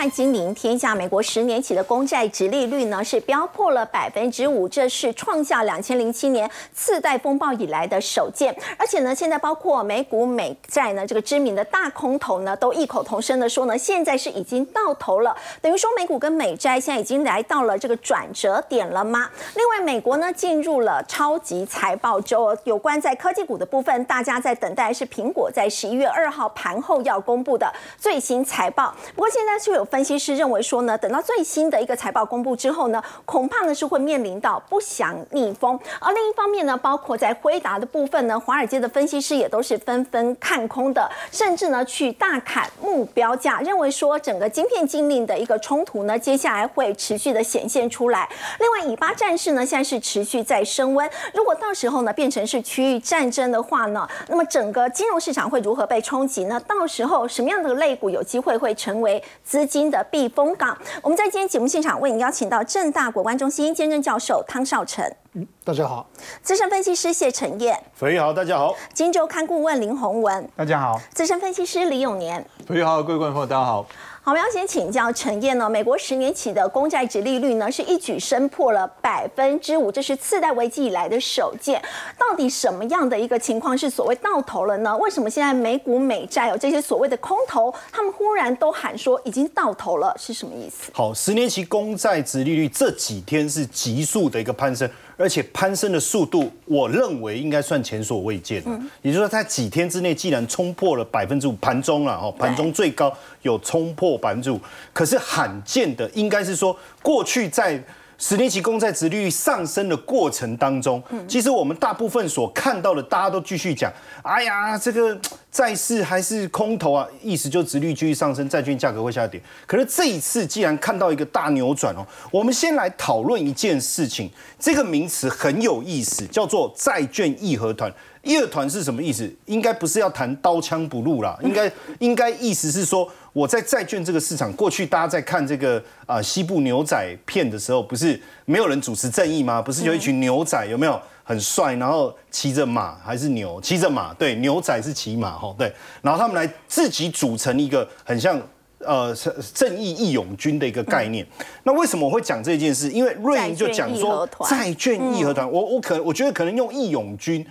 快金临天下，美国十年期的公债直利率呢是飙破了百分之五，这是创下两千零七年次贷风暴以来的首见。而且呢，现在包括美股美债呢，这个知名的大空头呢，都异口同声的说呢，现在是已经到头了。等于说美股跟美债现在已经来到了这个转折点了吗？另外，美国呢进入了超级财报周，有关在科技股的部分，大家在等待是苹果在十一月二号盘后要公布的最新财报。不过现在就有分析师认为说呢，等到最新的一个财报公布之后呢，恐怕呢是会面临到不祥逆风。而另一方面呢，包括在辉达的部分呢，华尔街的分析师也都是纷纷看空的，甚至呢去大砍目标价，认为说整个晶片禁令的一个冲突呢，接下来会持续的显现出来。另外，以巴战事呢现在是持续在升温，如果到时候呢变成是区域战争的话呢，那么整个金融市场会如何被冲击呢？到时候什么样的类股有机会会成为？资金的避风港。我们在今天节目现场为您邀请到正大国关中心兼任教授汤少成，嗯，大家好；资深分析师谢承彦，肥好，大家好；金周刊顾问林宏文，大家好；资深分析师李永年，肥好，各位观众朋友，大家好。好，我们要先请教陈燕呢。美国十年期的公债值利率呢，是一举升破了百分之五，这是次贷危机以来的首见。到底什么样的一个情况是所谓到头了呢？为什么现在美股美债有这些所谓的空头，他们忽然都喊说已经到头了，是什么意思？好，十年期公债值利率这几天是急速的一个攀升。而且攀升的速度，我认为应该算前所未见了。也就是说，在几天之内，既然冲破了百分之五，盘中了哦，盘中最高有冲破百分之五，可是罕见的，应该是说过去在。十年期公债殖利率上升的过程当中，其实我们大部分所看到的，大家都继续讲，哎呀，这个债市还是空头啊，意思就殖率继续上升，债券价格会下跌。可是这一次既然看到一个大扭转哦，我们先来讨论一件事情，这个名词很有意思，叫做债券义和团。义和团是什么意思？应该不是要谈刀枪不入啦，应该应该意思是说。我在债券这个市场，过去大家在看这个啊西部牛仔片的时候，不是没有人主持正义吗？不是有一群牛仔有没有很帅，然后骑着马还是牛？骑着马，对，牛仔是骑马哈，对，然后他们来自己组成一个很像呃正义义勇军的一个概念。那为什么我会讲这件事？因为瑞银就讲说债券义和团，我我可我觉得可能用义勇军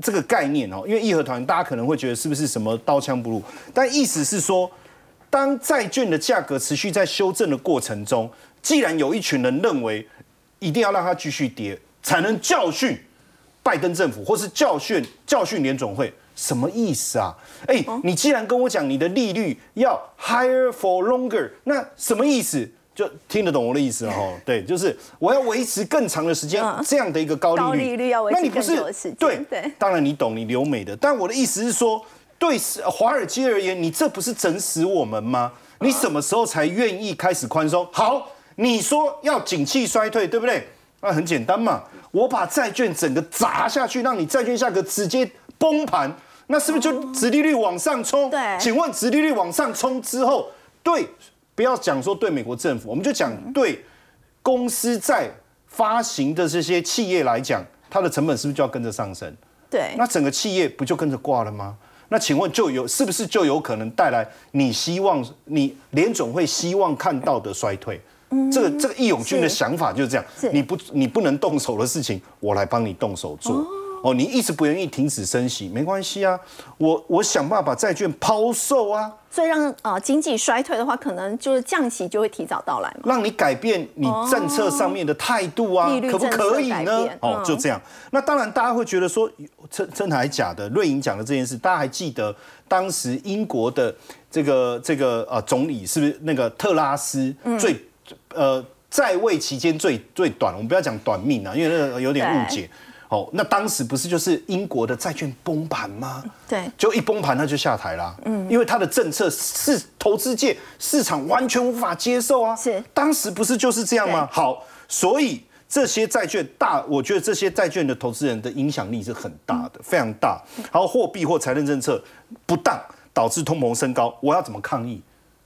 这个概念哦，因为义和团大家可能会觉得是不是什么刀枪不入，但意思是说。当债券的价格持续在修正的过程中，既然有一群人认为一定要让它继续跌，才能教训拜登政府，或是教训教训联总会，什么意思啊？哎，你既然跟我讲你的利率要 higher for longer，那什么意思？就听得懂我的意思了哈？对，就是我要维持更长的时间这样的一个高利率，高利率要维持更久的时间。对对，当然你懂，你留美的，但我的意思是说。对华尔街而言，你这不是整死我们吗？你什么时候才愿意开始宽松？好，你说要景气衰退，对不对？那很简单嘛，我把债券整个砸下去，让你债券价格直接崩盘，那是不是就殖利率往上冲？对，请问殖利率往上冲之后，对，不要讲说对美国政府，我们就讲对公司在发行的这些企业来讲，它的成本是不是就要跟着上升？对，那整个企业不就跟着挂了吗？那请问就有是不是就有可能带来你希望你联总会希望看到的衰退？这个这个义勇军的想法就是这样，你不你不能动手的事情，我来帮你动手做。哦，你一直不愿意停止升息，没关系啊，我我想办法把债券抛售啊。所以让呃经济衰退的话，可能就是降息就会提早到来嘛。让你改变你政策上面的态度啊，可不可以呢？哦，就这样。那当然，大家会觉得说真真的还假的？瑞银讲的这件事，大家还记得当时英国的这个这个呃总理是不是那个特拉斯最呃在位期间最最短？我们不要讲短命啊，因为那个有点误解。哦，那当时不是就是英国的债券崩盘吗？对，就一崩盘他就下台了。嗯，因为他的政策是投资界市场完全无法接受啊。是，当时不是就是这样吗？好，所以这些债券大，我觉得这些债券的投资人的影响力是很大的，非常大。然后货币或财政政策不当导致通膨升高，我要怎么抗议？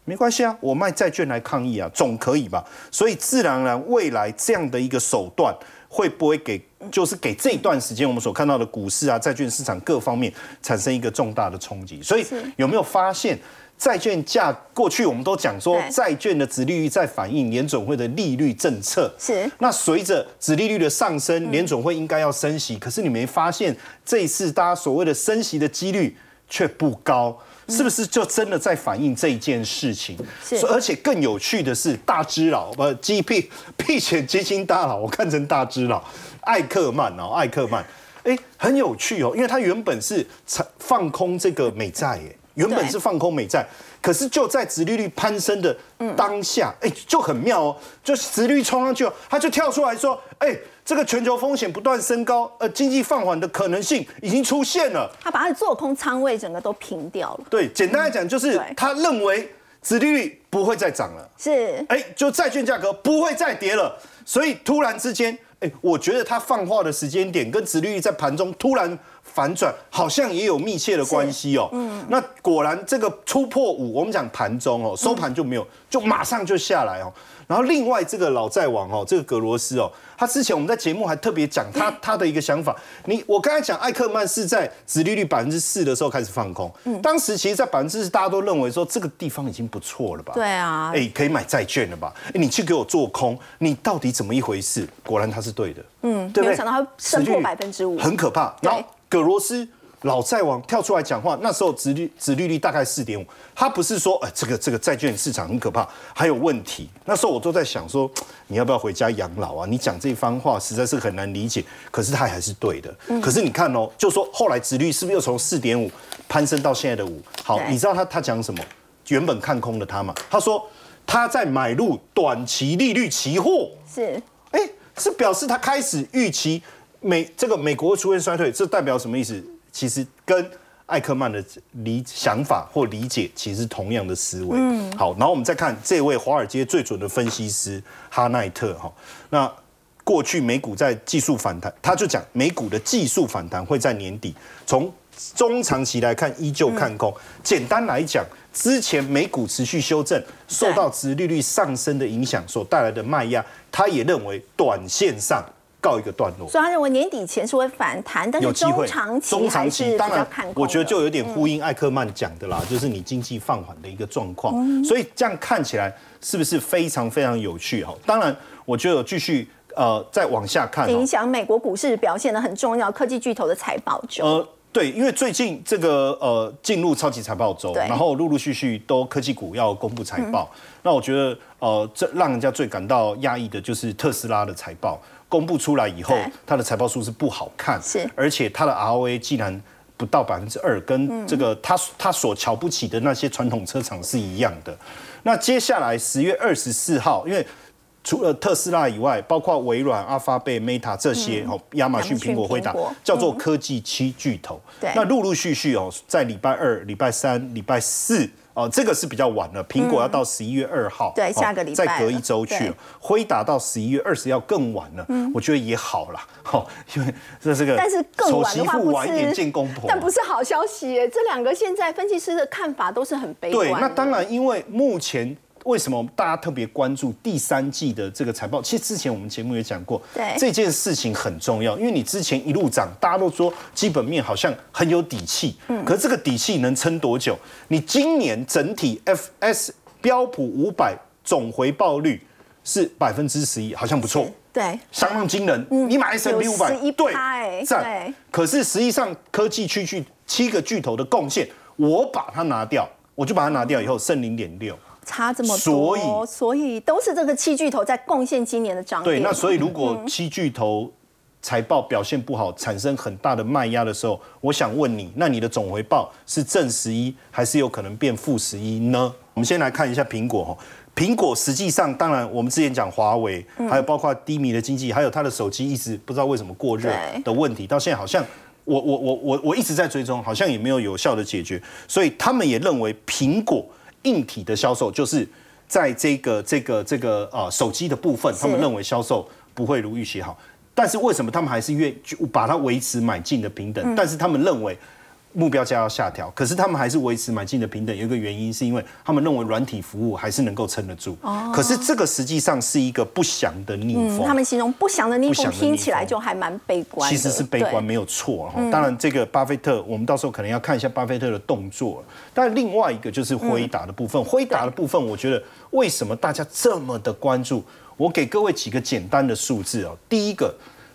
没关系啊，我卖债券来抗议啊，总可以吧？所以自然而然未来这样的一个手段。会不会给，就是给这一段时间我们所看到的股市啊、债券市场各方面产生一个重大的冲击？所以有没有发现，债券价过去我们都讲说对，债券的殖利率在反映联准会的利率政策。是。那随着殖利率的上升，联准会应该要升息，可是你没发现这一次大家所谓的升息的几率却不高，是不是就真的在反映这一件事情？是。所而且更有趣的是，大只佬不，G P 避险基金大佬，我看成大只佬艾克曼哦，艾克曼，哎，很有趣哦，因为他原本是采放空这个美债，哎，原本是放空美债。可是就在殖利率攀升的当下，哎、就很妙哦，就殖利率冲上去哦，他就跳出来说，哎、这个全球风险不断升高，呃，经济放缓的可能性已经出现了。他把他的做空仓位整个都平掉了，对，简单来讲就是对他认为殖利率不会再涨了。是哎，就债券价格不会再跌了，所以突然之间，哎，我觉得它放话的时间点跟殖利率在盘中突然反转，好像也有密切的关系哦。嗯，那果然这个突破五，我们讲盘中哦，收盘就没有，就马上就下来哦。然后另外这个老债王哦，这个格罗斯哦，他之前我们在节目还特别讲他他的一个想法。你我刚才讲艾克曼是在殖利率百分之四的时候开始放空，当时其实在百分之四大家都认为说这个地方已经不错了吧？对啊，哎、可以买债券了吧？哎、你去给我做空，你到底怎么一回事？果然他是对的，嗯，对不对？没有想到他升破百分之五很可怕。然后葛罗斯老债王跳出来讲话，那时候殖率殖利率大概四点五，他不是说哎、这个这个债券市场很可怕，还有问题。那时候我都在想说，你要不要回家养老啊？你讲这番话实在是很难理解，可是他还是对的。嗯可是你看哦，就说后来殖率是不是又从四点五攀升到现在的五？好，你知道他他讲什么？原本看空的他嘛，他说他在买入短期利率期货。是哎，是表示他开始预期美这个美国会出现衰退，这代表什么意思？其实跟艾克曼的理想法或理解其实同样的思维。嗯，好，然后我们再看这位华尔街最准的分析师哈奈特哈，那。过去美股在技术反弹，他就讲美股的技术反弹会在年底。从中长期来看，依旧看空。简单来讲，之前美股持续修正，受到殖利率上升的影响所带来的卖压，他也认为短线上告一个段落。所以他认为年底前是会反弹，但是中长期还是比当然我觉得就有点呼应艾克曼讲的啦，就是你经济放缓的一个状况，所以这样看起来是不是非常非常有趣哈？当然，我觉得有继续呃再往下看哦。影响美国股市表现的很重要，科技巨头的财报周。呃，对，因为最近这个呃进入超级财报周，然后陆陆续续都科技股要公布财报，那我觉得呃这让人家最感到压抑的就是特斯拉的财报公布出来以后对，它的财报数是不好看，是而且它的 ROA 竟然。不到百分之二，跟这个他他所瞧不起的那些传统车厂是一样的。那接下来十月二十四号，因为除了特斯拉以外，包括微软、阿发贝、Meta 这些哦，亚马逊、亚马逊苹果、辉达，叫做科技七巨头。那陆陆续续哦，在礼拜二、礼拜三、礼拜四。哦，这个是比较晚了。苹果要到十一月二号，对哦下个礼拜再隔一周去对了。辉达到十一月二十要更晚了，我觉得也好啦，哦，因为这是个但是更晚的话晚一点是见公婆，但不是好消息耶，这两个现在分析师的看法都是很悲观对，那当然，因为目前为什么大家特别关注第三季的这个财报？其实之前我们节目也讲过，对这件事情很重要，因为你之前一路涨，大家都说基本面好像很有底气，嗯，可是这个底气能撑多久？你今年整体 FS 标普五百总回报率是百分之十一，好像不错。对相当惊人。你买 S M P 有五百，11%对。可是实际上科技区巨七个巨头的贡献，我把它拿掉，我就把它拿掉以后剩零点六。差这么多，所以所以都是这个七巨头在贡献今年的涨对，那所以如果七巨头财报表现不好，产生很大的卖压的时候，我想问你，那你的总回报是正十一，还是有可能变负十一呢？我们先来看一下苹果哈。苹果实际上，当然我们之前讲华为，还有包括低迷的经济，还有它的手机一直不知道为什么过热的问题，到现在好像我我我我我一直在追踪，好像也没有有效的解决，所以他们也认为苹果硬体的销售就是在这个这个这个呃手机的部分，他们认为销售不会如预期好。但是为什么他们还是愿意把它维持买进的平等？但是他们认为目标价要下调，可是他们还是维持买进的平等。有一个原因是因为他们认为软体服务还是能够撑得住。哦。可是这个实际上是一个不祥的逆风。他们形容不祥的逆风，听起来就还蛮悲观。其实是悲观，没有错。当然，这个巴菲特，我们到时候可能要看一下巴菲特的动作。但另外一个就是辉达的部分，辉达的部分，我觉得为什么大家这么的关注？我给各位几个简单的数字哦。第一个，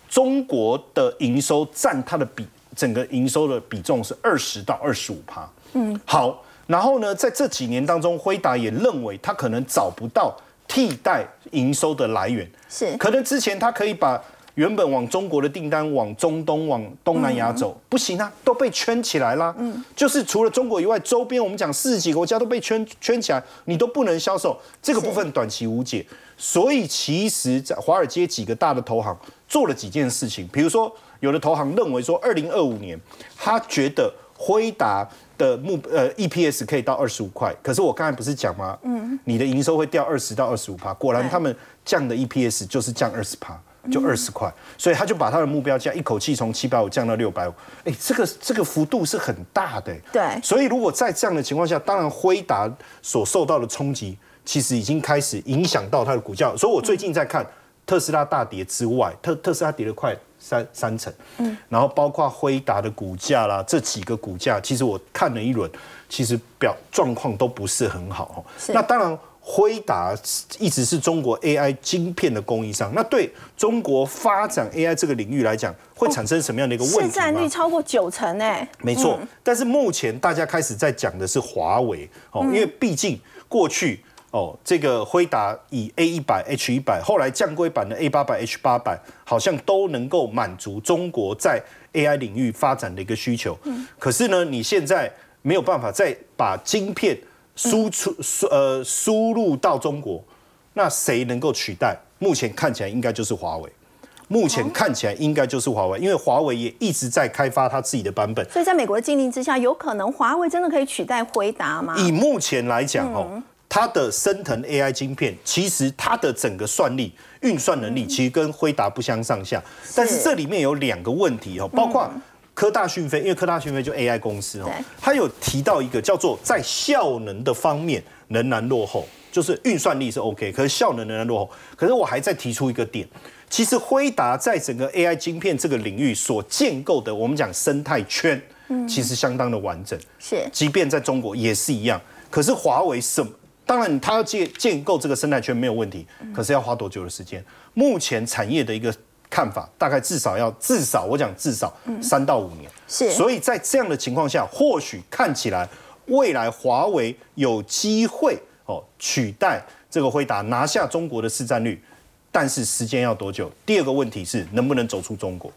中国的营收占它的比。整个营收的比重是二十到二十五趴。嗯，好，然后呢，在这几年当中，辉达也认为他可能找不到替代营收的来源，是可能之前他可以把原本往中国的订单往中东、往东南亚走，不行啊，都被圈起来啦。嗯，就是除了中国以外，周边我们讲四十几个国家都被圈圈起来，你都不能销售，这个部分短期无解。所以其实，在华尔街几个大的投行做了几件事情，比如说。有的投行认为说，二零二五年他觉得辉达的目呃 EPS 可以到二十五块，可是我刚才不是讲吗？嗯，你的营收会掉二十到二十五趴，果然他们降的 EPS 就是降二十趴，就二十块，所以他就把他的目标价一口气从七百五降到六百五，哎，这个这个幅度是很大的，对，所以如果在这样的情况下，当然辉达所受到的冲击，其实已经开始影响到它的股价，所以我最近在看特斯拉大跌之外，特特斯拉跌了快。三三成，嗯，然后包括辉达的股价啦，这几个股价，其实我看了一轮，其实表状况都不是很好。那当然，辉达一直是中国 AI 晶片的供应商，那对中国发展 AI 这个领域来讲，会产生什么样的一个问题？市占率超过九成诶，没错。但是目前大家开始在讲的是华为哦，因为毕竟过去。哦，这个辉达以 A 一百 H 一百，后来降规版的 A 八百 H 八百，好像都能够满足中国在 AI 领域发展的一个需求。嗯，可是呢，你现在没有办法再把晶片输出输呃输入到中国，那谁能够取代？目前看起来应该就是华为。目前看起来应该就是华为，因为华为也一直在开发它自己的版本。所以在美国的禁令之下，有可能华为真的可以取代辉达吗？以目前来讲，哦。它的升腾 AI 晶片，其实它的整个算力、运算能力，其实跟辉达不相上下。但是这里面有两个问题哦，包括科大讯飞，因为科大讯飞就 AI 公司哦，它有提到一个叫做在效能的方面仍然落后，就是运算力是 OK，可是效能仍然落后。可是我还在提出一个点，其实辉达在整个 AI 晶片这个领域所建构的，我们讲生态圈，其实相当的完整。是，即便在中国也是一样。可是华为什么？当然，它要建建构这个生态圈没有问题，可是要花多久的时间？目前产业的一个看法，大概至少要至少，我讲至少三到五年。是，所以在这样的情况下，或许看起来未来华为有机会哦取代这个辉达，拿下中国的市占率，但是时间要多久？第二个问题是能不能走出中国？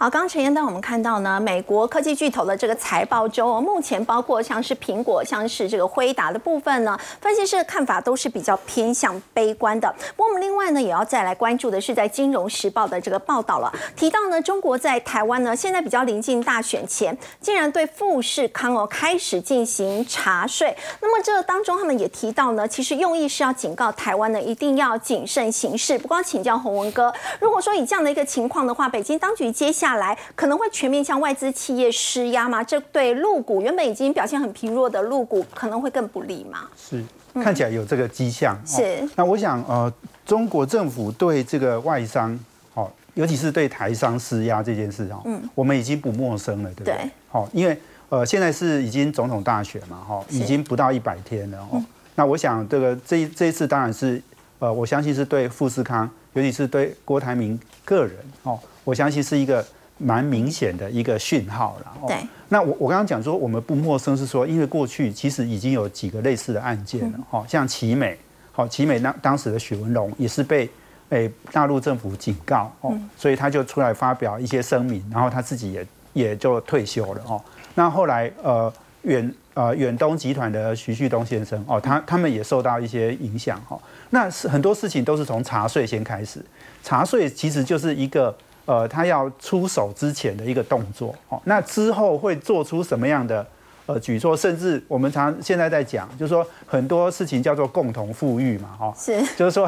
好，刚陈彦丹我们看到呢，美国科技巨头的这个财报周，目前包括像是苹果、像是这个辉达的部分呢，分析师的看法都是比较偏向悲观的。不过我们另外呢，也要再来关注的是，在《金融时报》的这个报道了，提到呢，中国在台湾呢，现在比较临近大选前，竟然对富士康哦开始进行查税。那么这当中他们也提到呢，其实用意是要警告台湾呢，一定要谨慎行事。不光请教洪文哥，如果说以这样的一个情况的话，北京当局接下下来可能会全面向外资企业施压吗？这对陆股原本已经表现很疲弱的陆股可能会更不利吗？是，看起来有这个迹象。是。那我想，呃，中国政府对这个外商，哦，尤其是对台商施压这件事，哦，嗯，我们已经不陌生了，对不对？好，因为呃，现在是已经总统大选嘛，哈，已经不到一百天了，哦。那我想，这个这这一次当然是，呃，我相信是对富士康，尤其是对郭台铭个人，哦，我相信是一个。蛮明显的一个讯号了。对，那我我刚刚讲说我们不陌生，是说因为过去其实已经有几个类似的案件了，哈，像奇美，好，奇美当当时的许文龙也是被诶大陆政府警告，哦，所以他就出来发表一些声明，然后他自己也也就退休了，哦，那后来呃远呃远东集团的徐旭东先生，哦，他他们也受到一些影响，哈，那是很多事情都是从查税先开始，查税其实就是一个。呃，他要出手之前的一个动作，哦，那之后会做出什么样的呃举措？甚至我们常现在在讲，就是说很多事情叫做共同富裕嘛，哈，是，就是说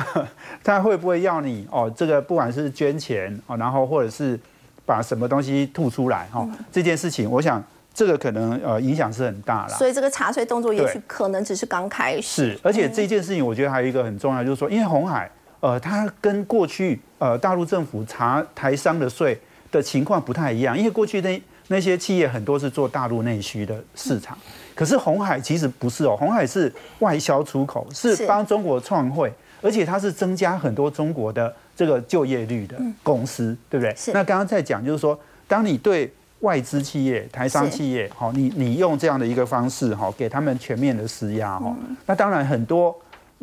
他会不会要你哦，这个不管是捐钱哦，然后或者是把什么东西吐出来哈，这件事情，我想这个可能呃影响是很大啦。所以这个查税动作也许可能只是刚开始。是，而且这件事情我觉得还有一个很重要，就是说，因为红海呃，它跟过去呃大陆政府查台商的税的情况不太一样，因为过去那那些企业很多是做大陆内需的市场，可是红海其实不是哦，红海是外销出口，是是。帮中国创汇，而且它是增加很多中国的这个就业率的公司，对不对？那刚刚在讲就是说，当你对外资企业、台商企业，好，你你用这样的一个方式，哈，给他们全面的施压，哈，那当然很多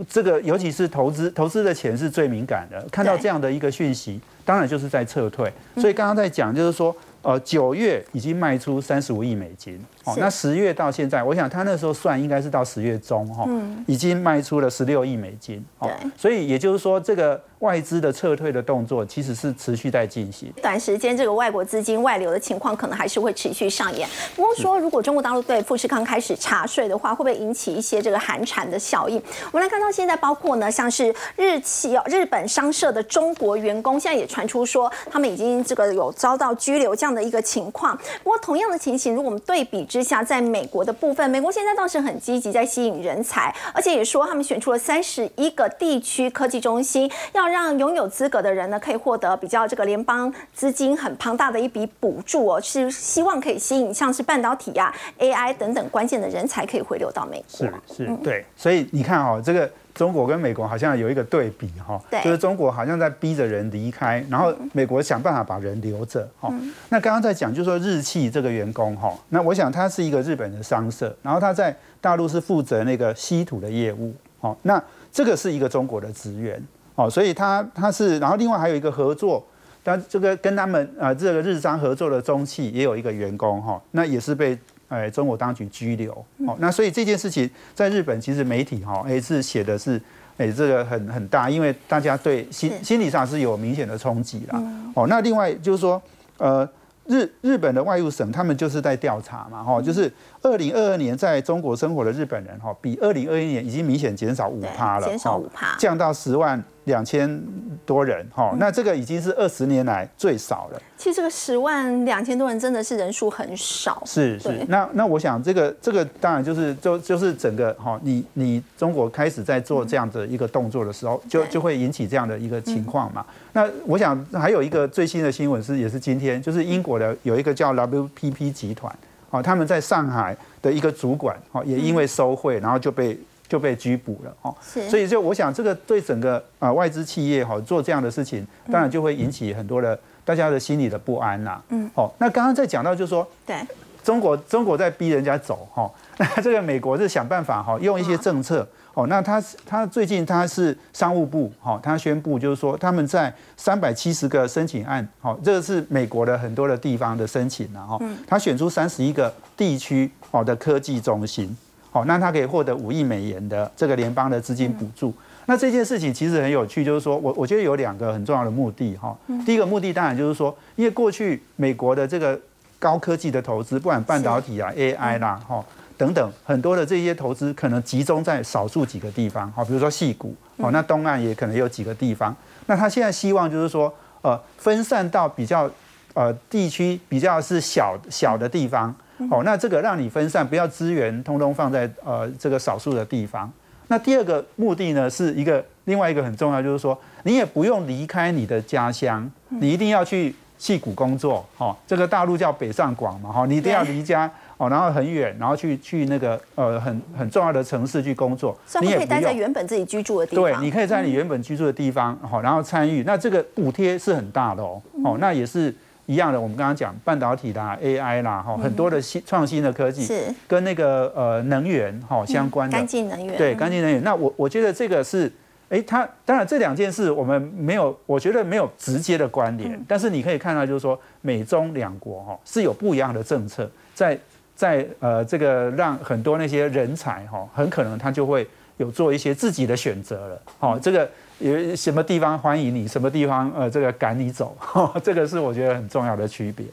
这个，尤其是投资投资的钱是最敏感的，看到对这样的一个讯息，当然就是在撤退。所以刚刚在讲，就是说，呃，九月已经卖出三十五亿美金，哦，那十月到现在，我想他那时候算应该是到十月中，哈，已经卖出了十六亿美金，哦对，所以也就是说，这个外资的撤退的动作其实是持续在进行。短时间这个外国资金外流的情况可能还是会持续上演。不过说，如果中国大陆对富士康开始查税的话，会不会引起一些这个寒蝉的效应？我们来看到现在，包括呢，像是日企哦，日本商社的中国员工，现在也传出说他们已经这个有遭到拘留这样的一个情况。不过同样的情形，如果我们对比之下，在美国的部分，美国现在倒是很积极在吸引人才，而且也说他们选出了三十一个地区科技中心，要让拥有资格的人呢可以获得比较这个联邦资金很庞大的一笔补助哦，是希望可以吸引像是半导体啊、AI 等等关键的人才可以回流到美国是。是，对，所以你看哦，这个中国跟美国好像有一个对比哈、对。就是中国好像在逼着人离开，然后美国想办法把人留着哈、那刚刚在讲，就是说日企这个员工哈、那我想他是一个日本的商社，然后他在大陆是负责那个稀土的业务，哦，那这个是一个中国的职员，哦，所以他他是，然后另外还有一个合作。但这个跟他们呃这个日商合作的中企也有一个员工哈、那也是被呃中国当局拘留哦。那所以这件事情在日本其实媒体哈哎是写的是哎这个很很大，因为大家对心心理上是有明显的冲击啦。哦，那另外就是说呃。日日本的外务省，他们就是在调查嘛，哈，就是二零二二年在中国生活的日本人，哈，比二零二一年已经明显减少五趴了，减少五趴、哦降到十万两千多人，哈，那这个已经是二十年来最少了。其实这个十万两千多人真的是人数很少，是是，那那我想这个这个当然就是就就是整个哈，你你中国开始在做这样的一个动作的时候，就对。就会引起这样的一个情况嘛。那我想还有一个最新的新闻是，也是今天，就是英国的有一个叫 WPP 集团，哦，他们在上海的一个主管，哦，也因为收贿，然后就被就被拘捕了，哦。是。所以就我想，这个对整个啊外资企业哈做这样的事情，当然就会引起很多的大家的心理的不安啦。嗯，哦，那刚刚在讲到就是说，对。中国中国在逼人家走哈，那这个美国是想办法哈，用一些政策哦。那他他最近他是商务部哈，他宣布就是说他们在三百七十个申请案，好，这个是美国的很多的地方的申请然后他选出三十一个地区哦的科技中心，好，那他可以获得五亿美元的这个联邦的资金补助。那这件事情其实很有趣，就是说我我觉得有两个很重要的目的哈。第一个目的当然就是说，因为过去美国的这个高科技的投资，不管半导体啊、AI 啦，哈等等，很多的这些投资可能集中在少数几个地方，好，比如说细谷，哦，那东岸也可能有几个地方。那他现在希望就是说，呃，分散到比较呃地区比较是小小的地方，哦，那这个让你分散，不要资源通通放在呃这个少数的地方。那第二个目的呢，是一个另外一个很重要，就是说你也不用离开你的家乡，你一定要去戏谷工作，哦，这个大陆叫北上广嘛，哈，你一定要离家哦，然后很远，然后去去那个呃很很重要的城市去工作，所以他们可以待在。原本自己居住的地方。对，你可以在你原本居住的地方，好，然后参与，那这个补贴是很大的哦，哦，那也是一样的。我们刚刚讲半导体啦、AI 啦，哈，很多的新创新的科技是跟那个呃能源哈相关的干净能源。对，嗯干净能源。那我我觉得这个是，哎，它当然这两件事我们没有，我觉得没有直接的关联，但是你可以看到，就是说美中两国哈是有不一样的政策，在在呃这个让很多那些人才哈，很可能他就会有做一些自己的选择了。好，这个有什么地方欢迎你，什么地方呃这个赶你走，这个是我觉得很重要的区别。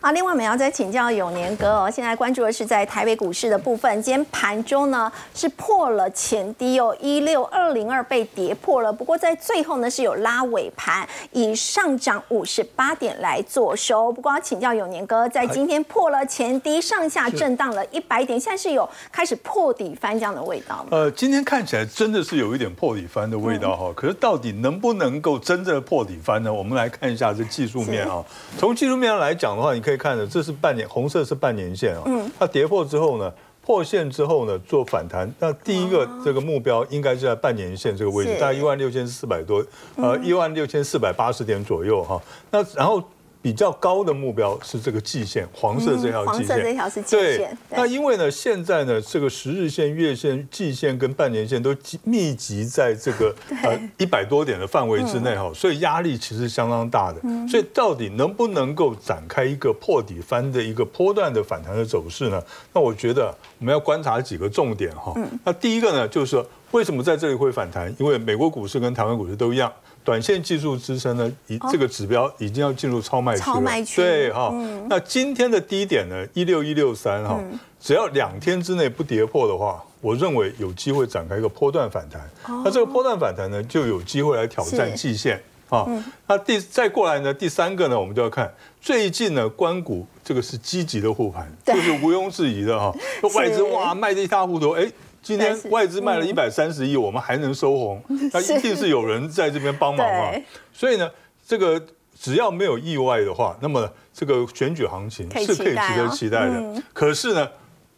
啊，另外我们要再请教永年哥哦。现在关注的是在台北股市的部分，今天盘中呢是破了前低哦，一六二零二被跌破了。不过在最后呢是有拉尾盘，以上涨五十八点来做收。不过要请教永年哥，在今天破了前低，上下震荡了一百点，现在是有开始破底翻这样的味道吗？呃，今天看起来真的是有一点破底翻的味道哈。可是到底能不能够真正的破底翻呢？我们来看一下这技术面啊。从技术面上来讲的话，你可以看的，这是半年红色是半年线啊。嗯。它跌破之后呢，破线之后呢，做反弹。那第一个这个目标应该是在半年线这个位置，大概一万六千四百多，呃，一万六千四百八十点左右哈。那然后。比较高的目标是这个季线，黄色这条季线。黄色这条是季线。那因为呢，现在呢，这个十日线、月线、季线跟半年线都密集在这个呃一百多点的范围之内哈，所以压力其实相当大的。所以到底能不能够展开一个破底翻的一个波段的反弹的走势呢？那我觉得我们要观察几个重点哈。那第一个呢，就是说为什么在这里会反弹？因为美国股市跟台湾股市都一样。短线技术支撑呢，已这个指标已经要进入超卖区了。对哈，那今天的低点呢，一六一六三哈，只要两天之内不跌破的话，我认为有机会展开一个波段反弹。那这个波段反弹呢，就有机会来挑战季线啊。那第再过来呢，第三个呢，我们就要看最近呢，关谷这个是积极的护盘，这是毋庸置疑的哈。外资哇卖的一塌糊涂，哎。今天外资卖了一百三十亿，我们还能收红，那一定是有人在这边帮忙嘛。所以呢，这个只要没有意外的话，那么这个选举行情是可以值得期待的。可是呢，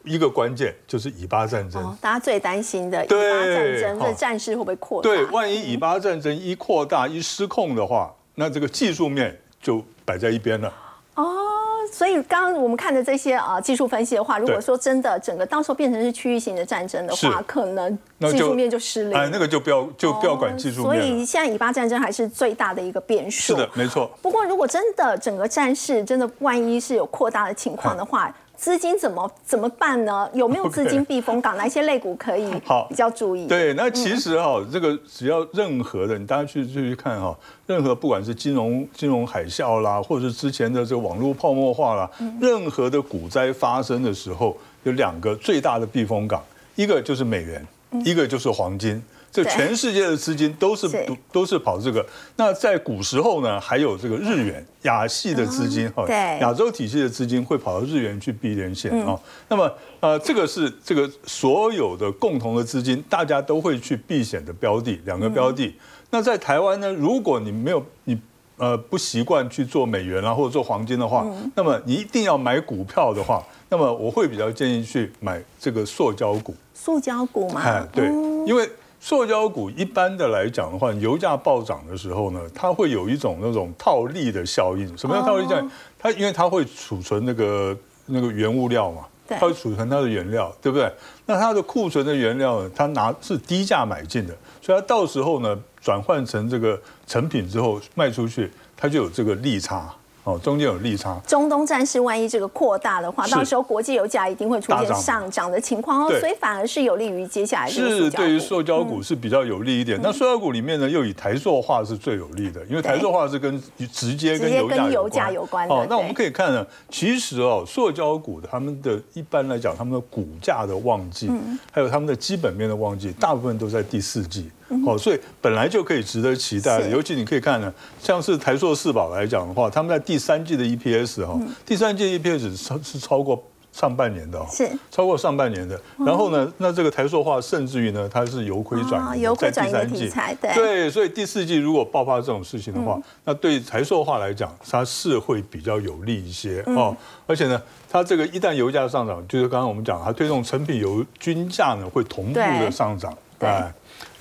一个关键就是以巴战争，大家最担心的以巴战争的战事会不会扩大？对，万一以巴战争一扩大一失控的话，那这个技术面就摆在一边了。哦。所以刚刚我们看的这些啊技术分析的话，如果说真的整个到时候变成是区域性的战争的话，可能技术面就失灵。哎，那个就不要就不要管技术面。所以现在以巴战争还是最大的一个变数。是的，没错。不过如果真的整个战事真的万一是有扩大的情况的话。资金怎么怎么办呢？有没有资金避风港？哪些类股可以好比较注意？对，那其实哈，这个只要任何的，你大家去去看哈，任何不管是金融金融海啸啦，或者是之前的这个网络泡沫化啦，任何的股灾发生的时候，有两个最大的避风港，一个就是美元，一个就是黄金。这全世界的资金都是都都是跑这个。那在古时候呢，还有这个日元亚系的资金哈，亚洲体系的资金会跑到日元去避连线啊。那么呃，这个是这个所有的共同的资金，大家都会去避险的标的，两个标的。那在台湾呢，如果你没有你呃不习惯去做美元啊或者做黄金的话，那么你一定要买股票的话，那么我会比较建议去买这个塑胶股。塑胶股嘛，哎对，因为。塑胶股一般的来讲的话，油价暴涨的时候呢，它会有一种那种套利的效应。什么叫套利效应？它因为它会储存那个那个原物料嘛，它会储存它的原料，对不对？那它的库存的原料呢，它拿是低价买进的，所以它到时候呢转换成这个成品之后卖出去，它就有这个利差。哦，中间有利差。中东战事万一这个扩大的话，到时候国际油价一定会出现上涨的情况哦，所以反而是有利于接下来是对于塑胶股是比较有利一点。那塑胶股里面呢，又以台塑化是最有利的，因为台塑化是跟直接跟油价有关。哦，那我们可以看呢，其实哦，塑胶股他们的一般来讲，他们的股价的旺季，还有他们的基本面的旺季，大部分都在第四季。哦，所以本来就可以值得期待的，尤其你可以看呢，像是台塑四宝来讲的话，他们在第三季的 EPS 哈，第三季 EPS 超是超过上半年的，是。超过上半年的。然后呢，那这个台塑化甚至于呢，它是由亏转盈，在第三季，对。对，所以第四季如果爆发这种事情的话，那对台塑化来讲，它是会比较有利一些哦。而且呢，它这个一旦油价上涨，就是刚刚我们讲，它推动成品油均价呢会同步的上涨，对。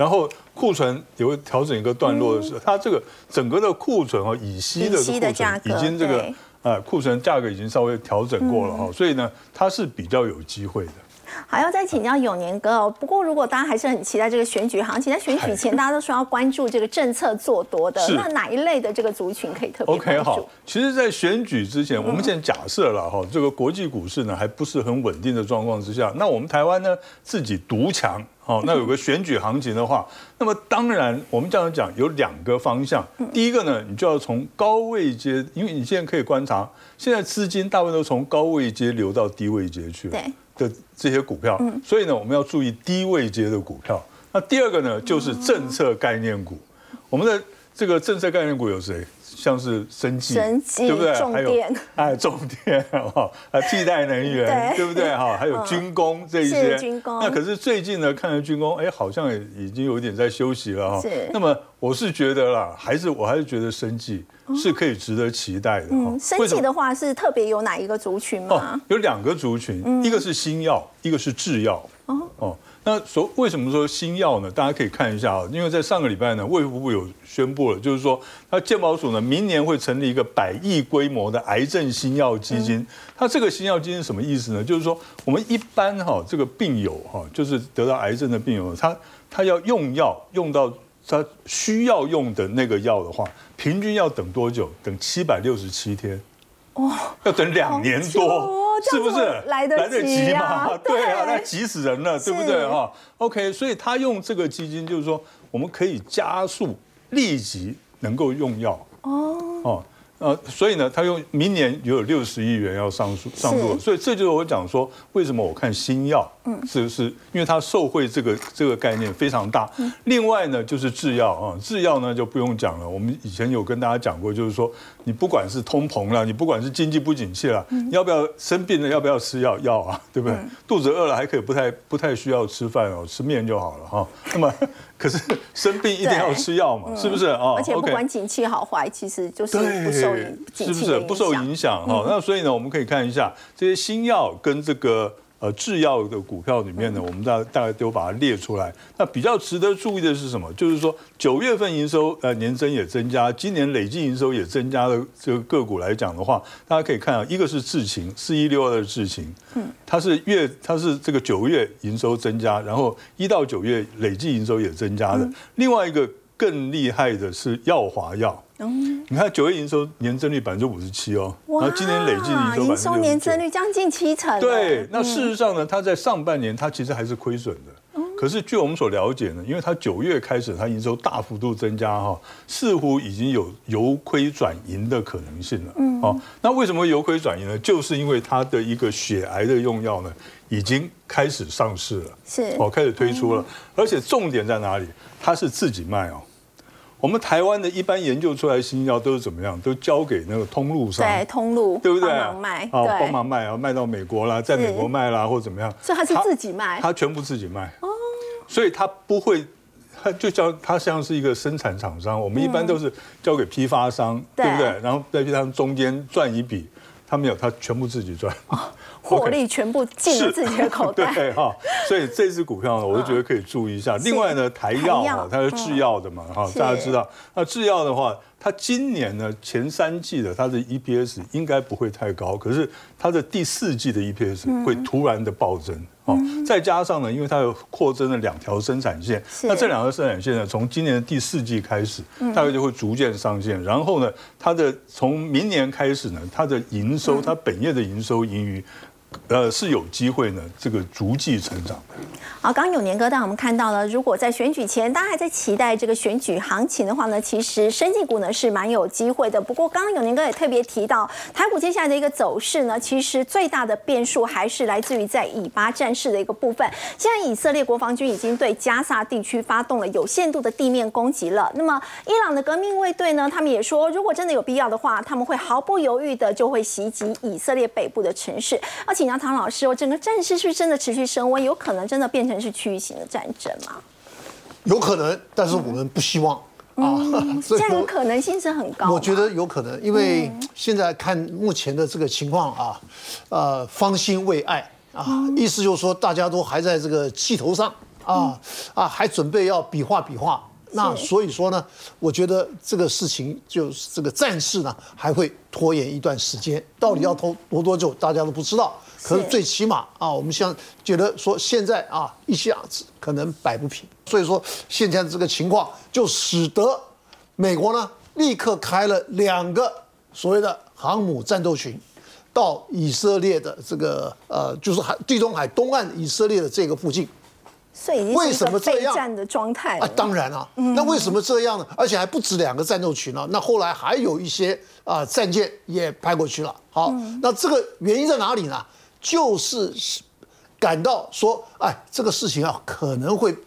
然后库存也会调整一个段落的时候，它这个整个的库存和乙烯的库存已经这个呃库存价格已经稍微调整过了哈，所以呢它是比较有机会的。好，要再请教永年哥哦。不过，如果大家还是很期待这个选举行情，在选举前大家都说要关注这个政策做多的，那哪一类的这个族群可以特别 OK 好，其实，在选举之前，我们现在假设了哈，这个国际股市呢还不是很稳定的状况之下，那我们台湾呢自己独强哦，那有个 选举行情的话，那么当然我们这样讲有两个方向。第一个呢，你就要从高位阶，因为你现在可以观察，现在资金大部分都从高位阶流到低位阶去了的这些股票，所以呢，我们要注意低位阶的股票。那第二个呢，就是政策概念股，我们的这个政策概念股有谁？像是生技，对不对？还有 哎，重电哈，啊，替代能源，对不对哈？还有军工这一些。军工。那可是最近呢，看来军工哎，好像已经有点在休息了哈。是。那么我是觉得啦，还是我还是觉得生技是可以值得期待的哈。生技的话是特别有哪一个族群吗？有两个族群，一个是新药，一个是制药。哦哦。那所为什么说新药呢？大家可以看一下啊，因为在上个礼拜呢，卫福部有宣布了，就是说，它健保署呢，明年会成立一个百亿规模的癌症新药基金。它这个新药基金什么意思呢？就是说，我们一般哈，这个病友哈，就是得到癌症的病友，他他要用药用到他需要用的那个药的话，平均要等多久？等七百六十七天。哦，要等两年多。是不是来得及吗？对啊，那急死人了，对不对哈？OK，所以他用这个基金，就是说我们可以加速立即能够用药哦哦。呃，所以呢，他用明年有六十亿元要上诉上路，所以这就是我讲说，为什么我看新药，嗯，是是，因为它受贿这个这个概念非常大。另外呢，就是制药啊，制药呢就不用讲了。我们以前有跟大家讲过，就是说，你不管是通膨了，你不管是经济不景气了，你要不要生病了要不要吃药药啊？对不对？肚子饿了还可以不太不太需要吃饭哦，吃面就好了哈。那么。可是生病一定要吃药嘛，是不是啊？而且不管景气好坏，其实就是不受影，是不是不受影响哈？那所以呢，我们可以看一下这些新药跟这个。呃，制药的股票里面呢，我们大大概都把它列出来。那比较值得注意的是什么？就是说九月份营收呃年增也增加，今年累计营收也增加的这个个股来讲的话，大家可以看啊，一个是智勤四一六二的智勤，嗯，它是月它是这个九月营收增加，然后一到九月累计营收也增加的。另外一个更厉害的是耀华药。你看九月营收年增率百分之五十七哦，然后今年累计营收营收年增率将近七成。对，那事实上呢，它在上半年它其实还是亏损的。可是据我们所了解呢，因为它九月开始它营收大幅度增加哈，似乎已经有由亏转盈的可能性了。嗯，哦，那为什么由亏转盈呢？就是因为它的一个血癌的用药呢，已经开始上市了，是哦，开始推出了，而且重点在哪里？它是自己卖哦。我们台湾的一般研究出来新药都是怎么样？都交给那个通路上，对通路，对不对？帮忙卖，啊，帮忙卖啊，卖到美国啦，在美国卖啦，或怎么样？所以他是自己卖，他全部自己卖。哦，所以他不会，他就叫他像是一个生产厂商。我们一般都是交给批发商，对不对？然后在他们中间赚一笔，他没有，他全部自己赚。获利全部进了自己的口袋，对哈，所以这支股票呢，我就觉得可以注意一下。另外呢，台药啊，它是制药的嘛，哈，大家知道，那制药的话，它今年呢前三季的它的 EPS 应该不会太高，可是它的第四季的 EPS 会突然的暴增，哦，再加上呢，因为它有扩增了两条生产线，那这两条生产线呢，从今年的第四季开始，大概就会逐渐上线，然后呢，它的从明年开始呢，它的营收，它本业的营收盈余。呃，是有机会呢，这个逐季成长的。好，刚刚有年哥带我们看到了，如果在选举前，大家还在期待这个选举行情的话呢，其实生技股呢是蛮有机会的。不过，刚刚永年哥也特别提到，台股接下来的一个走势呢，其实最大的变数还是来自于在以巴战事的一个部分。现在以色列国防军已经对加萨地区发动了有限度的地面攻击了。那么，伊朗的革命卫队呢，他们也说，如果真的有必要的话，他们会毫不犹豫的就会袭击以色列北部的城市，而且。请教唐老师，我整个战事是不是真的持续升温？有可能真的变成是区域型的战争吗？有可能，但是我们不希望啊。这个可能性是很高。我觉得有可能，因为现在看目前的这个情况啊，呃，方兴未艾啊，意思就是说大家都还在这个气头上啊啊，还准备要比划比划。那所以说呢，我觉得这个事情就是这个战事呢，还会拖延一段时间。到底要拖多多久，大家都不知道。可是最起码啊，我们像觉得说现在啊一下子可能摆不平，所以说现在这个情况就使得美国呢立刻开了两个所谓的航母战斗群到以色列的这个呃就是海地中海东岸以色列的这个附近，所以为什么这样？备战的状态了。啊，当然啊，那为什么这样呢？而且还不止两个战斗群呢，那后来还有一些啊战舰也派过去了。好，那这个原因在哪里呢？就是感到说，哎，这个事情啊可能会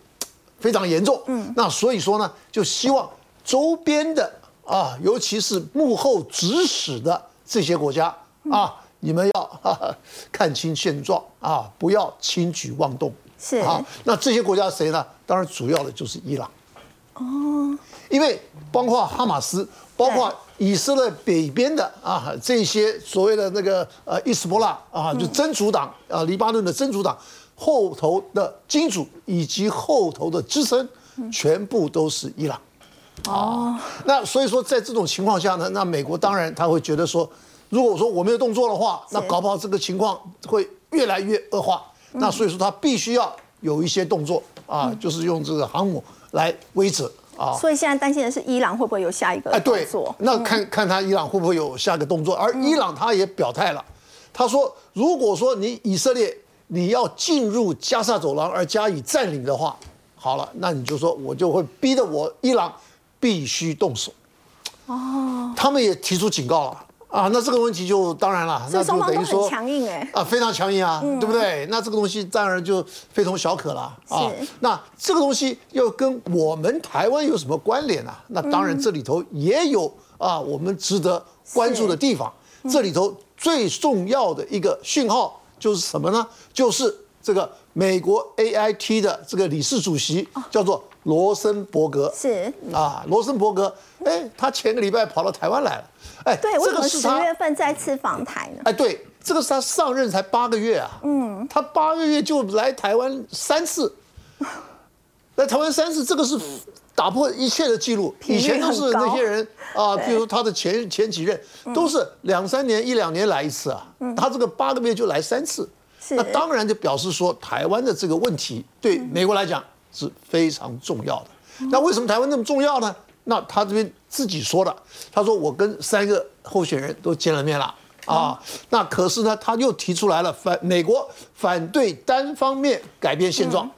非常严重。嗯，那所以说呢，就希望周边的啊，尤其是幕后指使的这些国家啊，你们要哈哈看清现状啊，不要轻举妄动。是啊，那这些国家谁呢？当然主要的就是伊朗。哦，因为包括哈马斯，包括以色列北边的啊这些所谓的那个呃伊斯波拉啊，就真主党啊，黎巴嫩的真主党后头的金主以及后头的支撑，全部都是伊朗。哦，那所以说在这种情况下呢，那美国当然他会觉得说，如果说我没有动作的话，那搞不好这个情况会越来越恶化。那所以说他必须要有一些动作啊，就是用这个航母来威慑啊。所以现在担心的是伊朗会不会有下一个动作？，那看看他伊朗会不会有下一个动作。而伊朗他也表态了，他说，如果说你以色列你要进入加沙走廊而加以占领的话，好了，那你就说我就会逼得我伊朗必须动手。哦，他们也提出警告了啊，那这个问题就当然了，那就等于说很强硬哎。啊，非常强硬啊，对不对？那这个东西当然就非同小可了啊。那这个东西又跟我们台湾有什么关联啊？那当然这里头也有啊，我们值得关注的地方。这里头最重要的一个讯号就是什么呢？就是这个美国 AIT 的这个理事主席叫做罗森伯格。是啊，罗森伯格，哎，他前个礼拜跑到台湾来了，哎，对，为这什么十月份再次访台呢？哎，对，这个是他上任才八个月啊，嗯，他八个月就来台湾三次，来台湾三次，这个是打破一切的记录。以前都是那些人 啊，比如他的前前几任都是两三年、一两年来一次啊，他这个八个月就来三次，是那当然就表示说台湾的这个问题对美国来讲是非常重要的。那为什么台湾那么重要呢？那他这边自己说的，他说我跟三个候选人都见了面了。啊，那可是呢，他又提出来了反美国反对单方面改变现状，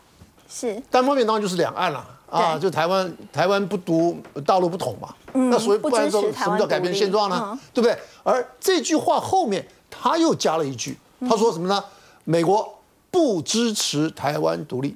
是单方面当然就是两岸了啊，就台湾台湾不独大陆不统嘛，那所以不不然说什么叫改变现状呢嗯？对不对？而这句话后面他又加了一句，他说什么呢？美国不支持台湾独立。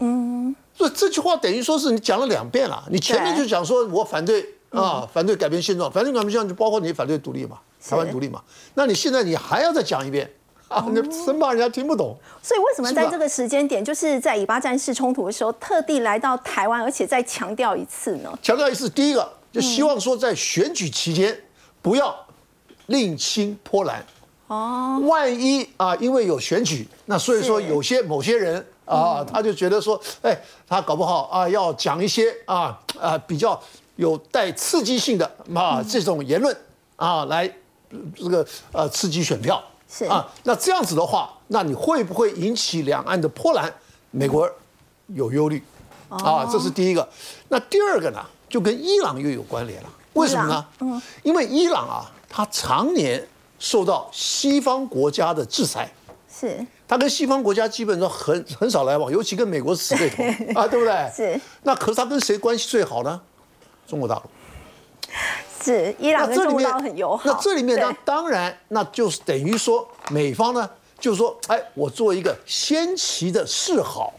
嗯，所以这句话等于说是你讲了两遍了。你前面就讲说我反对啊，反对改变现状，反对改变现状就包括你反对独立嘛，台湾独立嘛。那你现在你还要再讲一遍啊？你生怕人家听不懂。所以为什么在这个时间点，就是在以巴战事冲突的时候，特地来到台湾，而且再强调一次呢？强调一次，第一个就希望说在选举期间不要另清波澜。哦，万一啊，因为有选举，那所以说有些某些人啊，他就觉得说，哎，他搞不好啊，要讲一些啊啊比较有带刺激性的啊这种言论啊，来呃这个呃刺激选票。是啊，那这样子的话，那你会不会引起两岸的波澜？美国有忧虑啊，这是第一个。那第二个呢，就跟伊朗又有关联了。为什么呢？嗯，因为伊朗啊，它常年受到西方国家的制裁，是它跟西方国家基本上很 很少来往，尤其跟美国死对头 啊，对不对？是。那可是他跟谁关系最好呢？中国大陆。是，伊朗跟中国大陆很友好。那这里面呢对，当然那就是等于说美方呢，就是说，哎，我做一个先期的示好。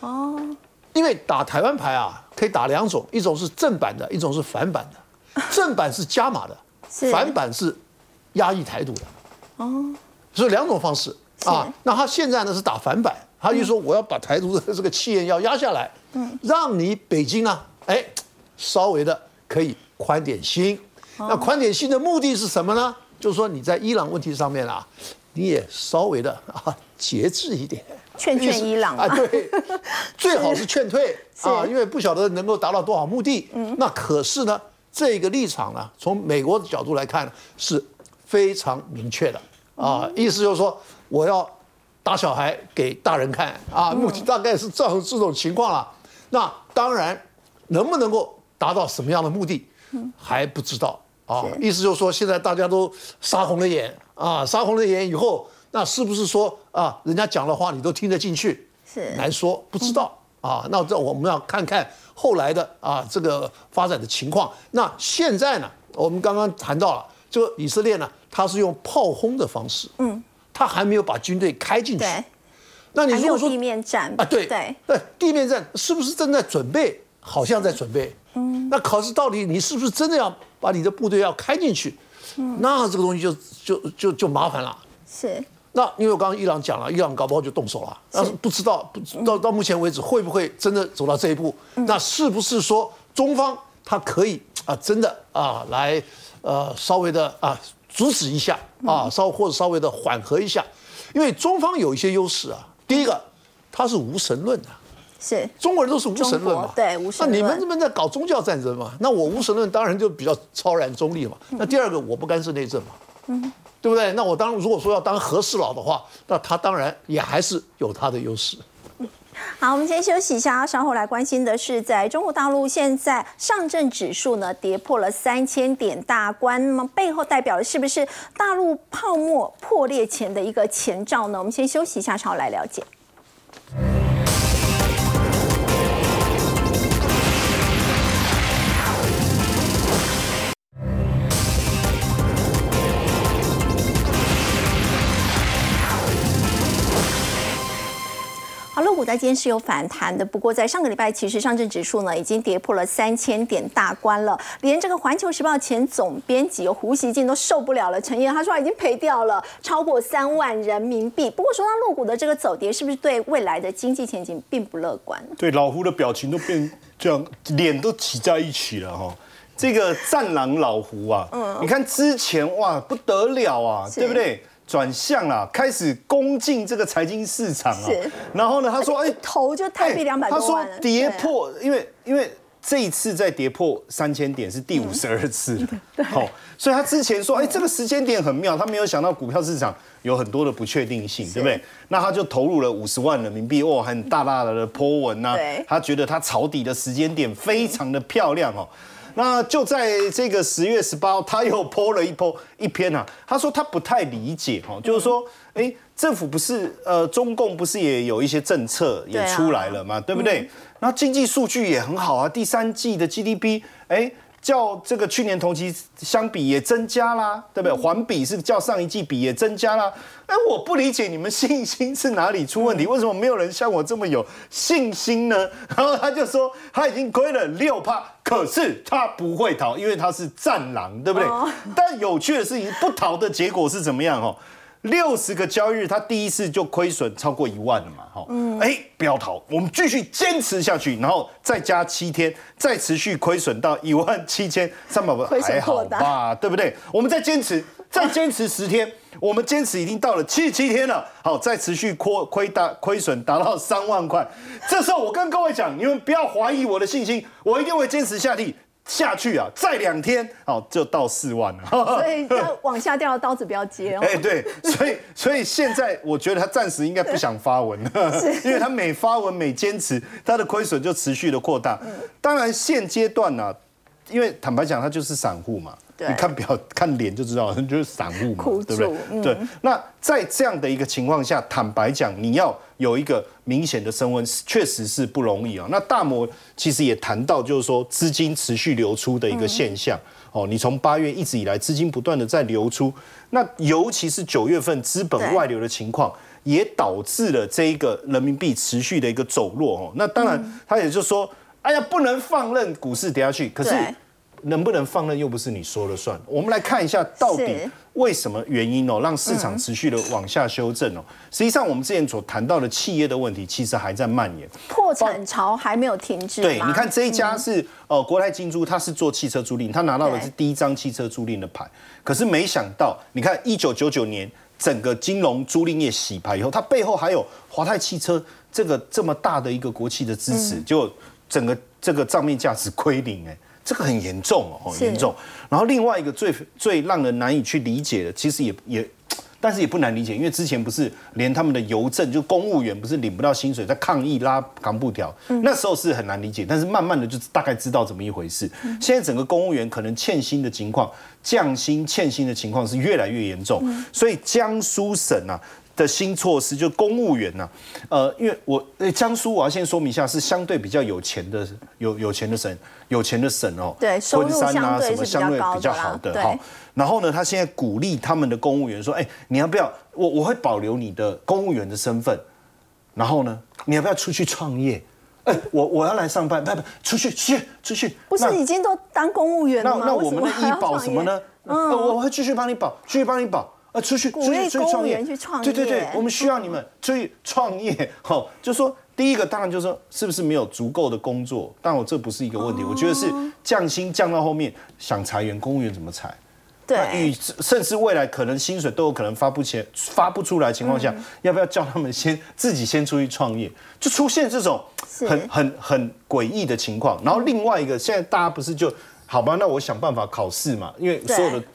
哦。因为打台湾牌啊，可以打两种，一种是正版的，一种是反版的。正版是加码的，是反版是压抑台独的。哦。所以两种方式啊。那他现在呢是打反板，他就说我要把台独的这个气焰要压下来，嗯，让你北京呢，哎，稍微的可以宽点心。那宽点心的目的是什么呢？就是说你在伊朗问题上面啊，你也稍微的啊节制一点，劝劝伊朗啊，对，最好是劝退啊，因为不晓得能够达到多少目的。嗯那可是呢，这个立场呢，从美国的角度来看是非常明确的啊，意思就是说我要打小孩给大人看啊，目的大概是这样这种情况了。那当然，能不能够达到什么样的目的，还不知道啊。意思就是说，现在大家都杀红了眼啊，杀红了眼以后，那是不是说啊，人家讲的话你都听得进去？是难说，不知道啊。那这我们要看看后来的啊这个发展的情况。那现在呢，我们刚刚谈到了，这个以色列呢，它是用炮轰的方式，嗯，它还没有把军队开进去。那你如果说还没有地面战啊，对对，对，地面战是不是正在准备？好像在准备。嗯，那考试到底你是不是真的要把你的部队要开进去？嗯，那这个东西就就就就麻烦了。是那因为我刚刚伊朗讲了，伊朗搞不好就动手了，但是不知道不到到目前为止会不会真的走到这一步？那是不是说中方他可以啊真的啊来呃稍微的啊阻止一下啊稍或者稍微的缓和一下？因为中方有一些优势啊，第一个他是无神论的、是，中国人都是无神论嘛，对无神论那你们这边在搞宗教战争嘛？那我无神论当然就比较超然中立嘛。那第二个，我不干涉内政嘛，嗯，对不对？那我当如果说要当和事佬的话，那他当然也还是有他的优势。好，我们先休息一下，稍后来关心的是，在中国大陆现在上证指数呢跌破了三千点大关，那么背后代表的是不是大陆泡沫破裂前的一个前兆呢？我们先休息一下，稍后来了解。股在今天是有反弹的，不过在上个礼拜，其实上证指数呢已经跌破了三千点大关了，连这个《环球时报》前总编辑胡锡进都受不了了。陈燕他说他已经赔掉了超过三万人民币。不过说到陆股的这个走跌，是不是对未来的经济前景并不乐观？对，老胡的表情都变这样，脸都挤在一起了哈。这个战狼老胡啊，嗯你看之前哇不得了啊，是对不对？转向了，开始攻进这个财经市场啊。是。然后呢，他说：“哎，头就台币哎两百多他说跌破，因为因为这一次再跌破三千点是第五十二次。了，好、所以他之前说，哎，这个时间点很妙，他没有想到股票市场有很多的不确定性，对不对？那他就投入了五十万人民币，哦，很大大的波纹呐、对。他觉得他抄底的时间点非常的漂亮哦。那就在这个十月十八号，他又 po 了一 po 一篇啊，他说他不太理解哈，就是说，哎，政府不是呃，中共不是也有一些政策也出来了嘛，对不对？然后经济数据也很好啊，第三季的 GDP，哎。较这个去年同期相比也增加啦，对不对？环比是较上一季比也增加啦。哎，我不理解你们信心是哪里出问题？为什么没有人像我这么有信心呢？然后他就说他已经亏了六趴，可是他不会逃，因为他是战狼，对不对？哦但有趣的事情，不逃的结果是怎么样？哦，六十个交易日，他第一次就亏损超过一万了嘛，哈，嗯哎，不要逃，我们继续坚持下去，然后再加七天，再持续亏损到一万七千三百万，还好吧，对不对？我们再坚持，再坚持十天，我们坚持已经到了七十七天了，好，再持续亏亏大亏损达到三万块，这时候我跟各位讲，你们不要怀疑我的信心，我一定会坚持下地。下去啊，再两天，好就到四万了。所以要往下掉的刀子不要接哦。哎、对，所以所以现在我觉得他暂时应该不想发文了，因为他每发文每坚持，他的亏损就持续的扩大。当然现阶段呢、因为坦白讲，他就是散户嘛，你看表 看脸就知道，就是散户嘛，对不对？嗯对。那在这样的一个情况下，坦白讲，你要有一个明显的升温，确实是不容易啊。那大摩其实也谈到，就是说资金持续流出的一个现象。哦，你从八月一直以来，资金不断的在流出，那尤其是九月份资本外流的情况，也导致了这一个人民币持续的一个走弱哦。那当然，他也就是说，哎呀，不能放任股市跌下去。可是能不能放任又不是你说了算。我们来看一下到底为什么原因哦，让市场持续的往下修正哦。实际上，我们之前所谈到的企业的问题，其实还在蔓延。破产潮还没有停止。对，你看这一家是、呃国泰金珠，它是做汽车租赁，它拿到的是第一张汽车租赁的牌。可是没想到，你看一九九九年整个金融租赁业洗牌以后，它背后还有华泰汽车这个这么大的一个国企的支持，就整个这个账面价值归零，哎，这个很严重哦，很严重。然后另外一个最最让人难以去理解的，其实也也。但是也不难理解，因为之前不是连他们的邮政就公务员不是领不到薪水，在抗议拉扛布条，那时候是很难理解。但是慢慢的就大概知道怎么一回事。现在整个公务员可能欠薪的情况、降薪欠薪的情况是越来越严重，所以江苏省啊。的新措施，就公务员呐、呃，因为我呃江苏我要先说明一下，是相对比较有钱的有有钱的省，有钱的省哦，对收入昆山啊相对是比较什么相对高的比较好的哈。然后呢，他现在鼓励他们的公务员说，哎，你要不要我我会保留你的公务员的身份，然后呢，你要不要出去创业？哎，我我要来上班，不不，出去出去出去，不是已经都当公务员了吗？那那我们的医保什么呢？嗯我会继续帮你保，继续帮你保。呃，出去鼓出去励公务出去创业，对对对，我们需要你们出去创业。好，就说第一个当然就是说是不是没有足够的工作，但我这不是一个问题，我觉得是哦降薪降到后面想裁员，公务员怎么裁？对与甚至未来可能薪水都有可能发不起、发不出来的情况下，嗯要不要叫他们先自己先出去创业？就出现这种很很很诡异的情况。然后另外一个，现在大家不是就好吧？那我想办法考试嘛，因为所有的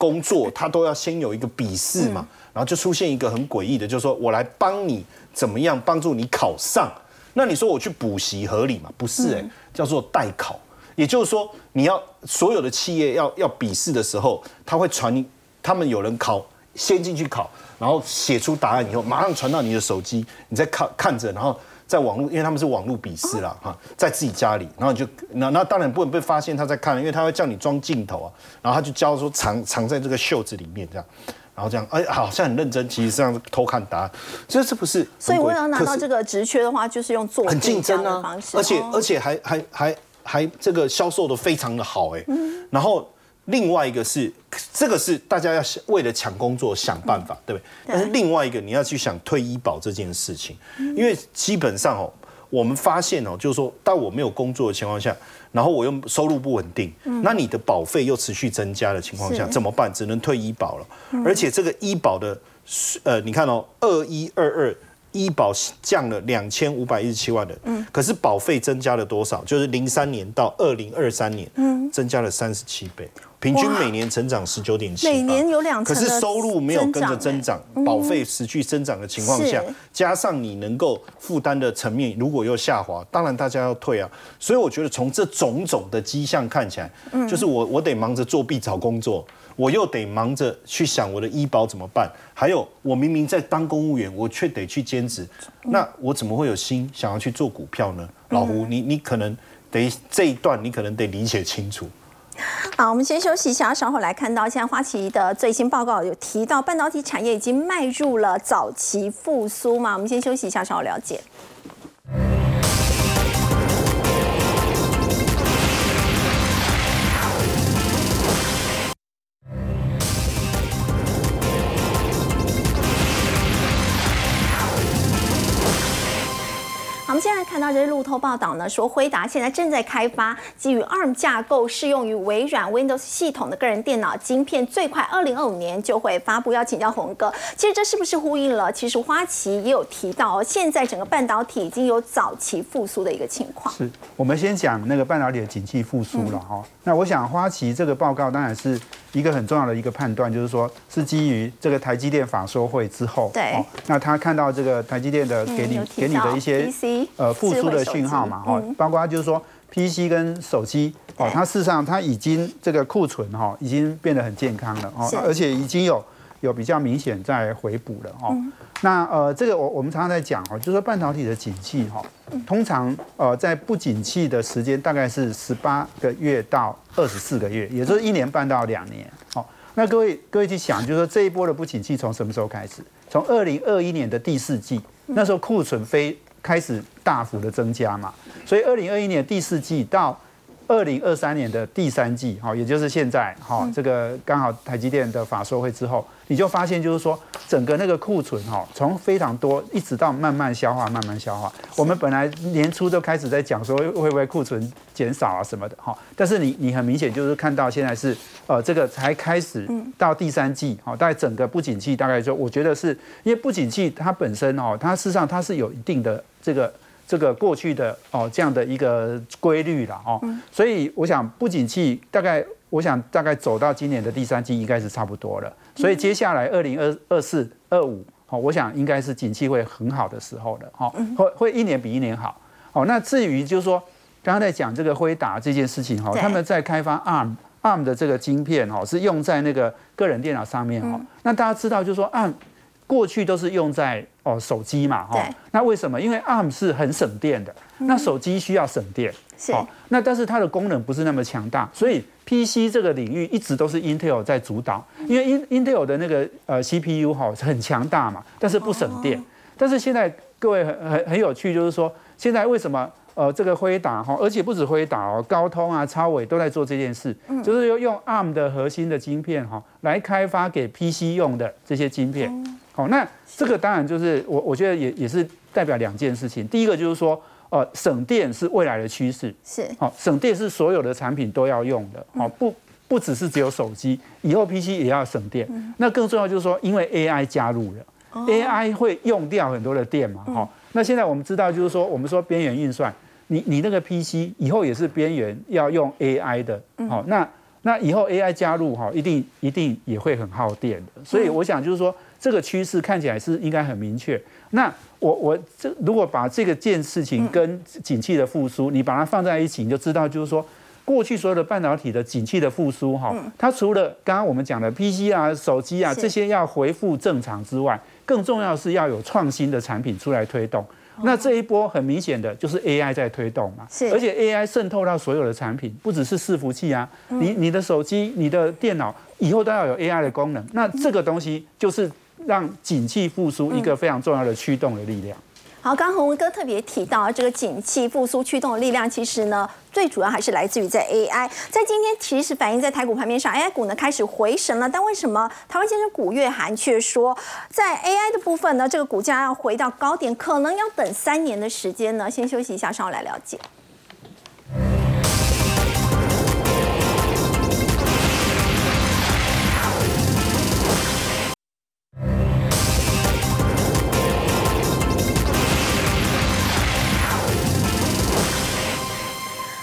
工作他都要先有一个笔试嘛，然后就出现一个很诡异的，就是说我来帮你怎么样帮助你考上。那你说我去补习合理吗？不是哎、叫做代考。也就是说，你要所有的企业要要笔试的时候，他会传你，他们有人考先进去考，然后写出答案以后，马上传到你的手机，你再看看着，然后在网络，因为他们是网络笔试啦，哈，在自己家里，然后你就那那当然不能被发现他在看，因为他会叫你装镜头啊，然后他就教说藏藏在这个袖子里面这样。然后这样，哎，好像很认真，其实这样偷看答案，这是不是？所以我要拿到这个职缺的话，就是用做很竞争啊的方式，，而且哦而且还还还还这个销售的非常的好哎、嗯然后另外一个是这个是大家要想为了抢工作想办法，对不对？但是另外一个你要去想退医保这件事情，嗯因为基本上哦，我们发现哦，就是说，当我没有工作的情况下，然后我又收入不稳定，那你的保费又持续增加的情况下，怎么办？只能退医保了。而且这个医保的，呃，你看哦，二一二二。医保降了两千五百一十七万人，嗯，可是保费增加了多少？就是零三年到二零二三年，嗯，增加了三十七倍，平均每年成长十九点七，每年有两可是收入没有跟着增增长，保费持续增长的情况下，加上你能够负担的层面如果又下滑，当然大家要退啊。所以我觉得从这种种的迹象看起来，就是我我得忙着作弊找工作。我又得忙着去想我的医保怎么办，还有我明明在当公务员，我却得去兼职，那我怎么会有心想要去做股票呢？老胡，你你可能得这一段你可能得理解清楚。好，我们先休息一下，稍后来看到现在花旗的最新报告有提到半导体产业已经迈入了早期复苏嘛？我们先休息一下，稍后了解。我们现在看到这是路透报道呢，说辉达现在正在开发基于 ARM 架构、适用于微软 Windows 系统的个人电脑晶片，最快二零二五年就会发布。要请教红哥，其实这是不是呼应了？其实花旗也有提到哦，现在整个半导体已经有早期复苏的一个情况。是我们先讲那个半导体的景气复苏了哈、那我想花旗这个报告当然是一个很重要的一个判断，就是说是基于这个台积电法说会之后，对。哦那他看到这个台积电的给你、给你的一些 PC 呃复苏的讯号嘛，哈、包括就是说 PC 跟手机哦对，它事实上它已经这个库存哈、已经变得很健康了哦，而且已经有有比较明显在回补了哦。嗯那呃，这个我我们常常在讲哦，就是说半导体的景气哈、嗯通常呃在不景气的时间大概是十八个月到二十四个月，也就是一年半到两年。哦，那各位各位去想，就是说这一波的不景气从什么时候开始？从二零二一年的第四季，那时候库存非开始大幅的增加嘛，所以二零二一年第四季到二零二三年的第三季，哈，也就是现在，哈，这个刚好台积电的法说会之后，你就发现就是说，整个那个库存，哈，从非常多一直到慢慢消化，慢慢消化。我们本来年初都开始在讲说会不会库存减少啊什么的，哈，但是你你很明显就是看到现在是，呃，这个才开始到第三季，哈，大概整个不景气大概就我觉得是因为不景气它本身哦，它事实上它是有一定的这个。这个过去的哦这样的一个规律了哦，所以我想不景气大概，我想大概走到今年的第三季应该是差不多了，所以接下来二零二二四二五，哦，我想应该是景气会很好的时候了，哦，会会一年比一年好，哦，那至于就是说刚刚在讲这个辉达这件事情哈，他们在开发 ARM ARM 的这个晶片哈，是用在那个个人电脑上面哈，那大家知道就是说 ARM 过去都是用在哦手机嘛，哈。对，那为什么？因为 ARM 是很省电的，那手机需要省电，是。哦，那但是它的功能不是那么强大，所以 PC 这个领域一直都是 Intel 在主导，因为 In Intel 的那个呃 CPU 哈很强大嘛，但是不省电。但是现在各位很很很有趣，就是说现在为什么呃这个辉达哈，而且不止辉达哦，高通啊、超伟都在做这件事，就是用用 ARM 的核心的晶片哈来开发给 PC 用的这些晶片。好，那这个当然就是我我觉得也也是代表两件事情，第一个就是说。呃，省电是未来的趋势，是好、省电是所有的产品都要用的，好、不不只是只有手机，以后 PC 也要省电。那更重要就是说，因为 AI 加入了、a i 会用掉很多的电嘛，哈、那现在我们知道就是说，我们说边缘运算，你你那个 PC 以后也是边缘要用 AI 的，好、那那以后 AI 加入哈，一定一定也会很耗电的，所以我想就是说，这个趋势看起来是应该很明确。那我我这如果把这个件事情跟景气的复苏，你把它放在一起，你就知道就是说。过去所有的半导体的景气的复苏，哈，它除了刚刚我们讲的 PC 啊、手机啊是这些要恢复正常之外，更重要是要有创新的产品出来推动。那这一波很明显的就是 AI 在推动嘛，是而且 AI 渗透到所有的产品，不只是伺服器啊，你你的手机、你的电脑以后都要有 AI 的功能。那这个东西就是让景气复苏一个非常重要的驱动的力量。好，刚刚洪文哥特别提到这个景气复苏驱动的力量，其实呢，最主要还是来自于在 AI。在今天，其实反映在台股盘面上，AI 股呢开始回神了。但为什么台湾先生古月涵却说，在 AI 的部分呢，这个股价要回到高点，可能要等三年的时间呢？先休息一下，稍后来了解。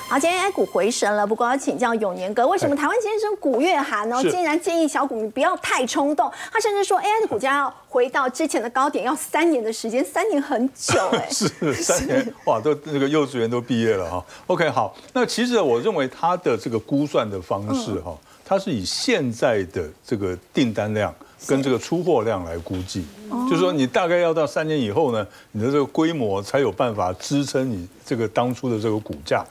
好，今天 A 股回神了，不过要请教永年哥，为什么台湾先生古月涵呢，是。竟然建议小股民不要太冲动？他甚至说 AI 的股价要回到之前的高点要三年的时间，三年很久哎、是三年。哇，都那个幼稚园都毕业了哈。OK，好，那其实我认为他的这个估算的方式哈，它是以现在的这个订单量跟这个出货量来估计，就是说你大概要到三年以后呢，你的这个规模才有办法支撑你这个当初的这个股价。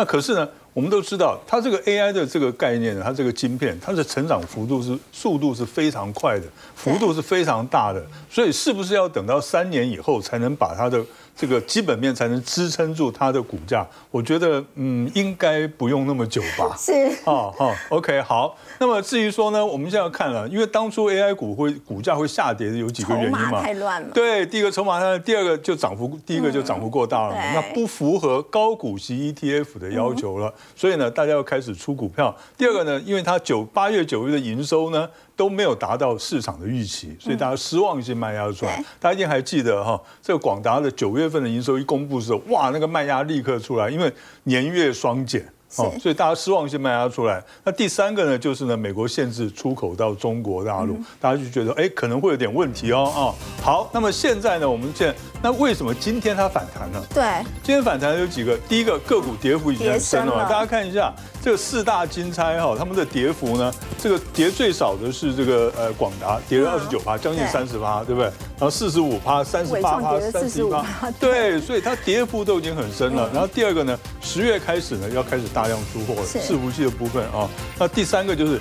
那可是呢，我们都知道，它这个 AI 的这个概念，它这个晶片，它的成长幅度是速度是非常快的，幅度是非常大的，所以是不是要等到三年以后才能把它的这个基本面才能支撑住它的股价？我觉得，嗯，应该不用那么久吧。是哦好，OK，好。那么至于说呢，我们现在要看了，因为当初 AI 股会股价会下跌的有几个原因嘛？太乱了。对，第一个筹码太，第二个就涨幅，第一个就涨幅过大了嘛，对那不符合高股息 ETF 的要求了，所以呢，大家要开始出股票。第二个呢，因为它九八月九月的营收呢都没有达到市场的预期，所以大家失望性卖压出来。对大家一定还记得哈，这个广达的九月份的营收一公布的时候，哇，那个卖压立刻出来，因为年月双减。哦，所以大家失望性卖压出来。那第三个呢，就是呢，美国限制出口到中国大陆，大家就觉得哎，可能会有点问题哦。啊，好，那么现在呢，我们现在那为什么今天它反弹呢？对，今天反弹有几个，第一个个股跌幅已经很深了大家看一下这个四大金钗哈，他们的跌幅呢，这个跌最少的是这个呃广达，跌了嗯二十九趴，将近三十趴，对不对？然后四十五趴、三十八趴、三十一趴45%，对，所以它跌幅都已经很深了。嗯然后第二个呢，十月开始呢要开始大量出货伺服器的部分啊。那第三个就是。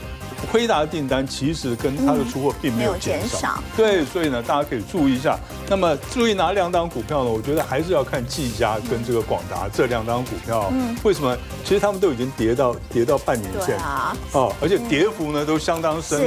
辉达的订单其实跟它的出货并没有减少少，对，所以呢，大家可以注意一下。那么注意哪两档股票呢？我觉得还是要看技嘉跟这个广达这两档股票。为什么？其实他们都已经跌到跌到半年线对啊，哦，而且跌幅呢都相当深是